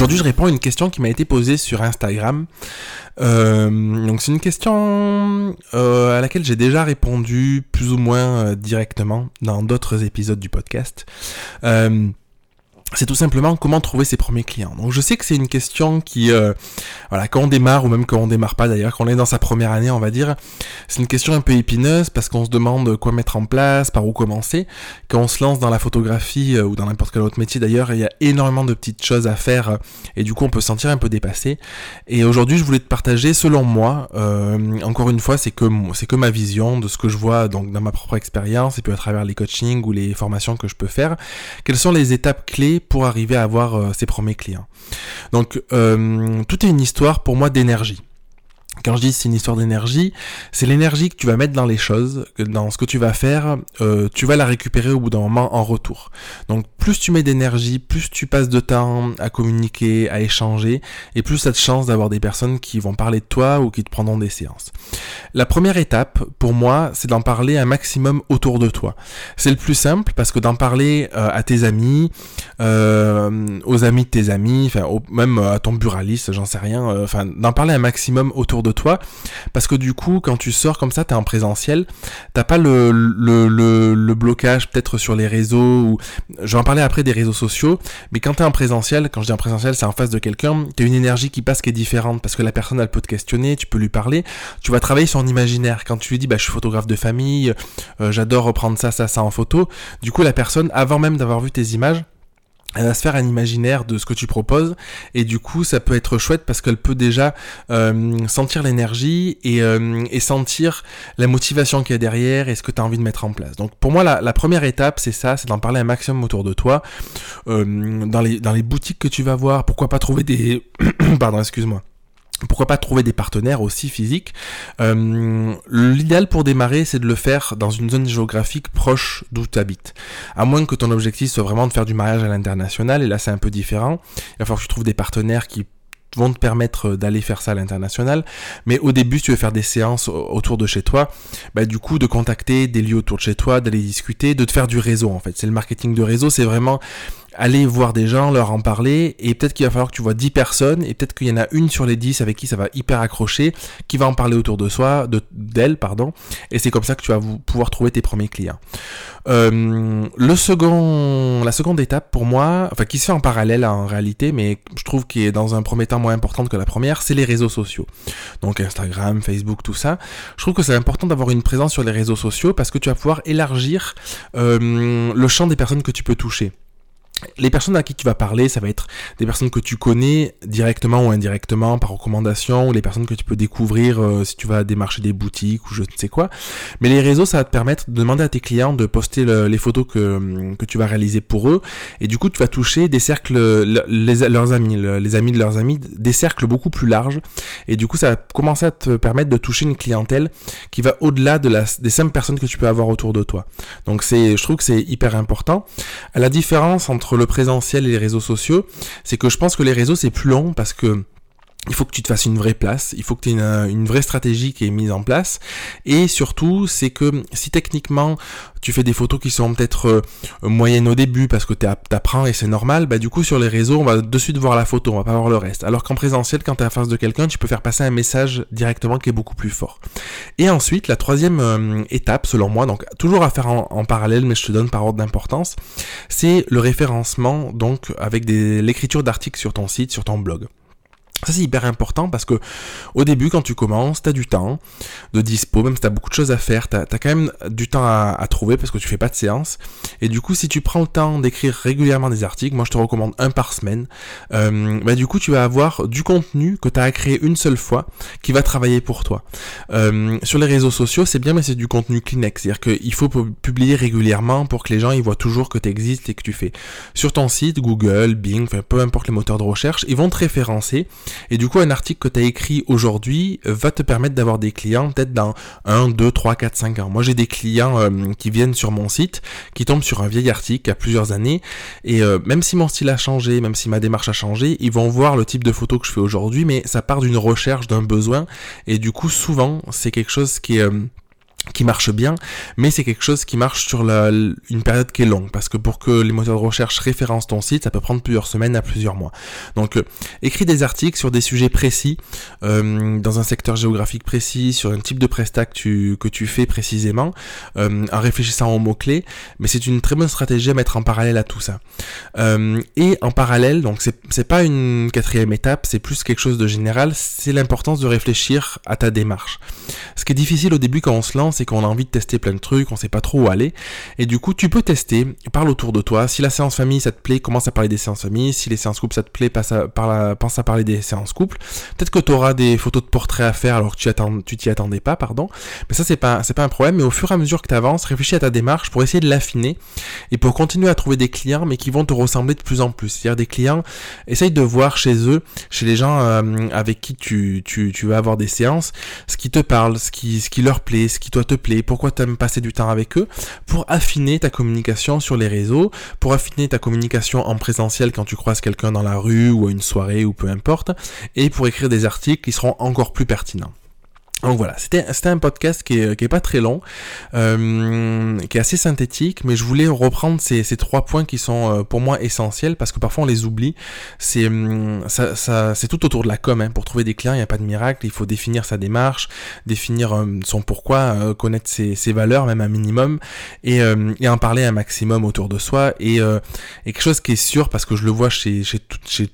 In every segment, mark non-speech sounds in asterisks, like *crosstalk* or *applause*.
Aujourd'hui, je réponds à une question qui m'a été posée sur Instagram. Euh, donc, c'est une question euh, à laquelle j'ai déjà répondu plus ou moins euh, directement dans d'autres épisodes du podcast c'est tout simplement comment trouver ses premiers clients. Donc je sais que c'est une question qui, euh, voilà, quand on démarre ou même quand on démarre pas d'ailleurs, quand on est dans sa première année, on va dire, c'est une question un peu épineuse parce qu'on se demande quoi mettre en place, par où commencer. Quand on se lance dans la photographie euh, ou dans n'importe quel autre métier d'ailleurs, il y a énormément de petites choses à faire euh, et du coup on peut se sentir un peu dépassé. Et aujourd'hui je voulais te partager, selon moi, encore une fois, c'est que c'est que ma vision de ce que je vois donc dans ma propre expérience et puis à travers les coachings ou les formations que je peux faire, quelles sont les étapes clés pour arriver à avoir euh, ses premiers clients. Donc euh, tout est une histoire pour moi d'énergie. Quand je dis c'est une histoire d'énergie, c'est l'énergie que tu vas mettre dans les choses, dans ce que tu vas faire, euh, tu vas la récupérer au bout d'un moment en retour. Donc plus tu mets d'énergie, plus tu passes de temps à communiquer, à échanger, et plus tu as de chance d'avoir des personnes qui vont parler de toi ou qui te prendront des séances. La première étape, pour moi, c'est d'en parler un maximum autour de toi. C'est le plus simple parce que d'en parler euh, à tes amis, euh, aux amis de tes amis, enfin même à ton buraliste, j'en sais rien, enfin d'en parler un maximum autour de toi. Parce que du coup, quand tu sors comme ça, tu es en présentiel, t'as pas le, le, le, blocage peut-être sur les réseaux, ou je vais en parler après des réseaux sociaux, mais quand tu es en présentiel, quand je dis en présentiel, c'est en face de quelqu'un, tu as une énergie qui passe qui est différente, parce que la personne, elle peut te questionner, tu peux lui parler, tu vas travailler son imaginaire. Quand tu lui dis, bah, je suis photographe de famille, euh, j'adore reprendre ça, ça, ça en photo, du coup, la personne, avant même d'avoir vu tes images, elle va se faire un imaginaire de ce que tu proposes. Et du coup ça peut être chouette parce qu'elle peut déjà euh, sentir l'énergie et, euh, et, sentir la motivation qu'il y a derrière et ce que tu as envie de mettre en place. Donc pour moi la, première étape c'est ça, c'est d'en parler un maximum autour de toi, euh, dans les boutiques que tu vas voir, pourquoi pas trouver des... *coughs* Pardon, excuse-moi pourquoi pas trouver des partenaires aussi physiques. Euh, L'idéal pour démarrer, c'est de le faire dans une zone géographique proche d'où tu habites. À moins que ton objectif soit vraiment de faire du mariage à l'international, et là c'est un peu différent. Il va falloir que tu trouves des partenaires qui vont te permettre d'aller faire ça à l'international. Mais au début, si tu veux faire des séances autour de chez toi, bah, du coup, de contacter des lieux autour de chez toi, d'aller discuter, de te faire du réseau, en fait. C'est le marketing de réseau, c'est vraiment aller voir des gens, leur en parler, et peut-être qu'il va falloir que tu vois 10 personnes, et peut-être qu'il y en a une sur les 10 avec qui ça va hyper accrocher, qui va en parler autour de soi, de d'elle, pardon, et c'est comme ça que tu vas pouvoir trouver tes premiers clients. Euh, le second, la seconde étape pour moi, enfin qui se fait en parallèle en réalité, mais je trouve qu'il est dans un premier temps moins importante que la première, c'est les réseaux sociaux. Donc Instagram, Facebook, tout ça. Je trouve que c'est important d'avoir une présence sur les réseaux sociaux parce que tu vas pouvoir élargir euh, le champ des personnes que tu peux toucher les personnes à qui tu vas parler, ça va être des personnes que tu connais directement ou indirectement par recommandation, ou les personnes que tu peux découvrir euh, si tu vas démarcher des boutiques ou je ne sais quoi. Mais les réseaux, ça va te permettre de demander à tes clients de poster les photos que, que tu vas réaliser pour eux. Et du coup, tu vas toucher des cercles, les, leurs amis, les amis de leurs amis, des cercles beaucoup plus larges. Et du coup, ça va commencer à te permettre de toucher une clientèle qui va au-delà de la, des simples personnes que tu peux avoir autour de toi. Donc c'est, je trouve que c'est hyper important. À la différence entre le présentiel et les réseaux sociaux, c'est que je pense que les réseaux c'est plus long parce que il faut que tu te fasses une vraie place, il faut que tu aies une, vraie stratégie qui est mise en place. Et surtout, c'est que si techniquement tu fais des photos qui sont peut-être euh, moyennes au début parce que tu apprends et c'est normal, bah du coup sur les réseaux, on va de suite voir la photo, on va pas voir le reste. Alors qu'en présentiel, quand tu es à face de quelqu'un, tu peux faire passer un message directement qui est beaucoup plus fort. Et ensuite, la troisième euh, étape, selon moi, donc toujours à faire en, en parallèle, mais je te donne par ordre d'importance, c'est le référencement, donc avec l'écriture d'articles sur ton site, sur ton blog. C'est hyper important parce que au début quand tu commences, t'as du temps de dispo, même si t'as beaucoup de choses à faire, t'as as quand même du temps à, trouver parce que tu fais pas de séance. Et du coup si tu prends le temps d'écrire régulièrement des articles, moi je te recommande un par semaine, euh, bah du coup tu vas avoir du contenu que t'as à créer une seule fois qui va travailler pour toi. Euh, sur les réseaux sociaux c'est bien mais c'est du contenu Kleenex, c'est-à-dire qu'il faut publier régulièrement pour que les gens ils voient toujours que tu existes et que tu fais. Sur ton site, Google, Bing, peu importe les moteurs de recherche, ils vont te référencer et du coup, un article que tu as écrit aujourd'hui euh, va te permettre d'avoir des clients peut-être dans 1, 2, 3, 4, 5 ans. Moi, j'ai des clients euh, qui viennent sur mon site, qui tombent sur un vieil article a plusieurs années. Et euh, même si mon style a changé, même si ma démarche a changé, ils vont voir le type de photo que je fais aujourd'hui, mais ça part d'une recherche, d'un besoin. Et du coup, souvent, c'est quelque chose qui est qui marche bien, mais c'est quelque chose qui marche sur une période qui est longue, parce que pour que les moteurs de recherche référencent ton site, ça peut prendre plusieurs semaines à plusieurs mois. Donc, euh, écris des articles sur des sujets précis, euh, dans un secteur géographique précis, sur un type de prestat que tu, que tu fais précisément, euh, en réfléchissant aux mots-clés, mais c'est une très bonne stratégie à mettre en parallèle à tout ça. Et en parallèle, donc c'est pas une quatrième étape, c'est plus quelque chose de général, c'est l'importance de réfléchir à ta démarche. Ce qui est difficile au début quand on se lance, c'est qu'on a envie de tester plein de trucs, on sait pas trop où aller. Et du coup, tu peux tester, parle autour de toi. Si la séance famille ça te plaît, commence à parler des séances famille. Si les séances couple ça te plaît, passe pense à parler des séances couple. Peut-être que tu auras des photos de portraits à faire alors que tu attends, tu t'y attendais pas, pardon. Mais ça c'est pas c'est pas un problème. Mais au fur et à mesure que tu avances, réfléchis à ta démarche pour essayer de l'affiner et pour continuer à trouver des clients, mais qui vont te ressembler de plus en plus. C'est-à-dire des clients, essaye de voir chez eux, chez les gens euh, avec qui tu, tu, tu vas avoir des séances, ce qui te parle, ce qui, ce qui leur plaît, ce qui toi te plaît, pourquoi tu aimes passer du temps avec eux, pour affiner ta communication sur les réseaux, pour affiner ta communication en présentiel quand tu croises quelqu'un dans la rue ou à une soirée ou peu importe, et pour écrire des articles qui seront encore plus pertinents. Donc voilà, c'était un podcast qui est, pas très long, euh, qui est assez synthétique, mais je voulais reprendre ces, trois points qui sont euh, pour moi essentiels parce que parfois on les oublie. Ça c'est tout autour de la com. Hein. Pour trouver des clients, il n'y a pas de miracle. Il faut définir sa démarche, définir son pourquoi, euh, connaître ses, valeurs même un minimum et, en parler un maximum autour de soi. Et, euh, quelque chose qui est sûr parce que je le vois chez,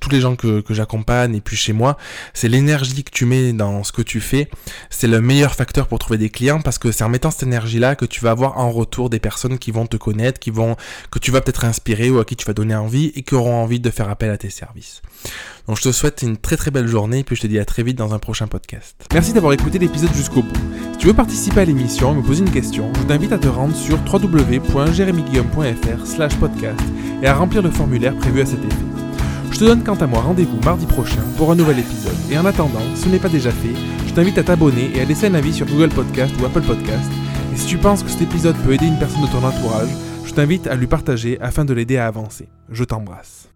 tous les gens que j'accompagne et puis chez moi, c'est l'énergie que tu mets dans ce que tu fais c'est le meilleur facteur pour trouver des clients parce que c'est en mettant cette énergie-là que tu vas avoir en retour des personnes qui vont te connaître, qui vont, que tu vas peut-être inspirer ou à qui tu vas donner envie et qui auront envie de faire appel à tes services. Donc je te souhaite une très très belle journée et puis je te dis à très vite dans un prochain podcast. Merci d'avoir écouté l'épisode jusqu'au bout. Si tu veux participer à l'émission et me poser une question, je t'invite à te rendre sur www.jeremyguillaume.fr slash podcast et à remplir le formulaire prévu à cet effet. Je te donne quant à moi rendez-vous mardi prochain pour un nouvel épisode. Et en attendant, ce n'est pas déjà fait, t'invite à t'abonner et à laisser un avis sur Google Podcast ou Apple Podcast. Et si tu penses que cet épisode peut aider une personne de ton entourage, je t'invite à lui partager afin de l'aider à avancer. Je t'embrasse.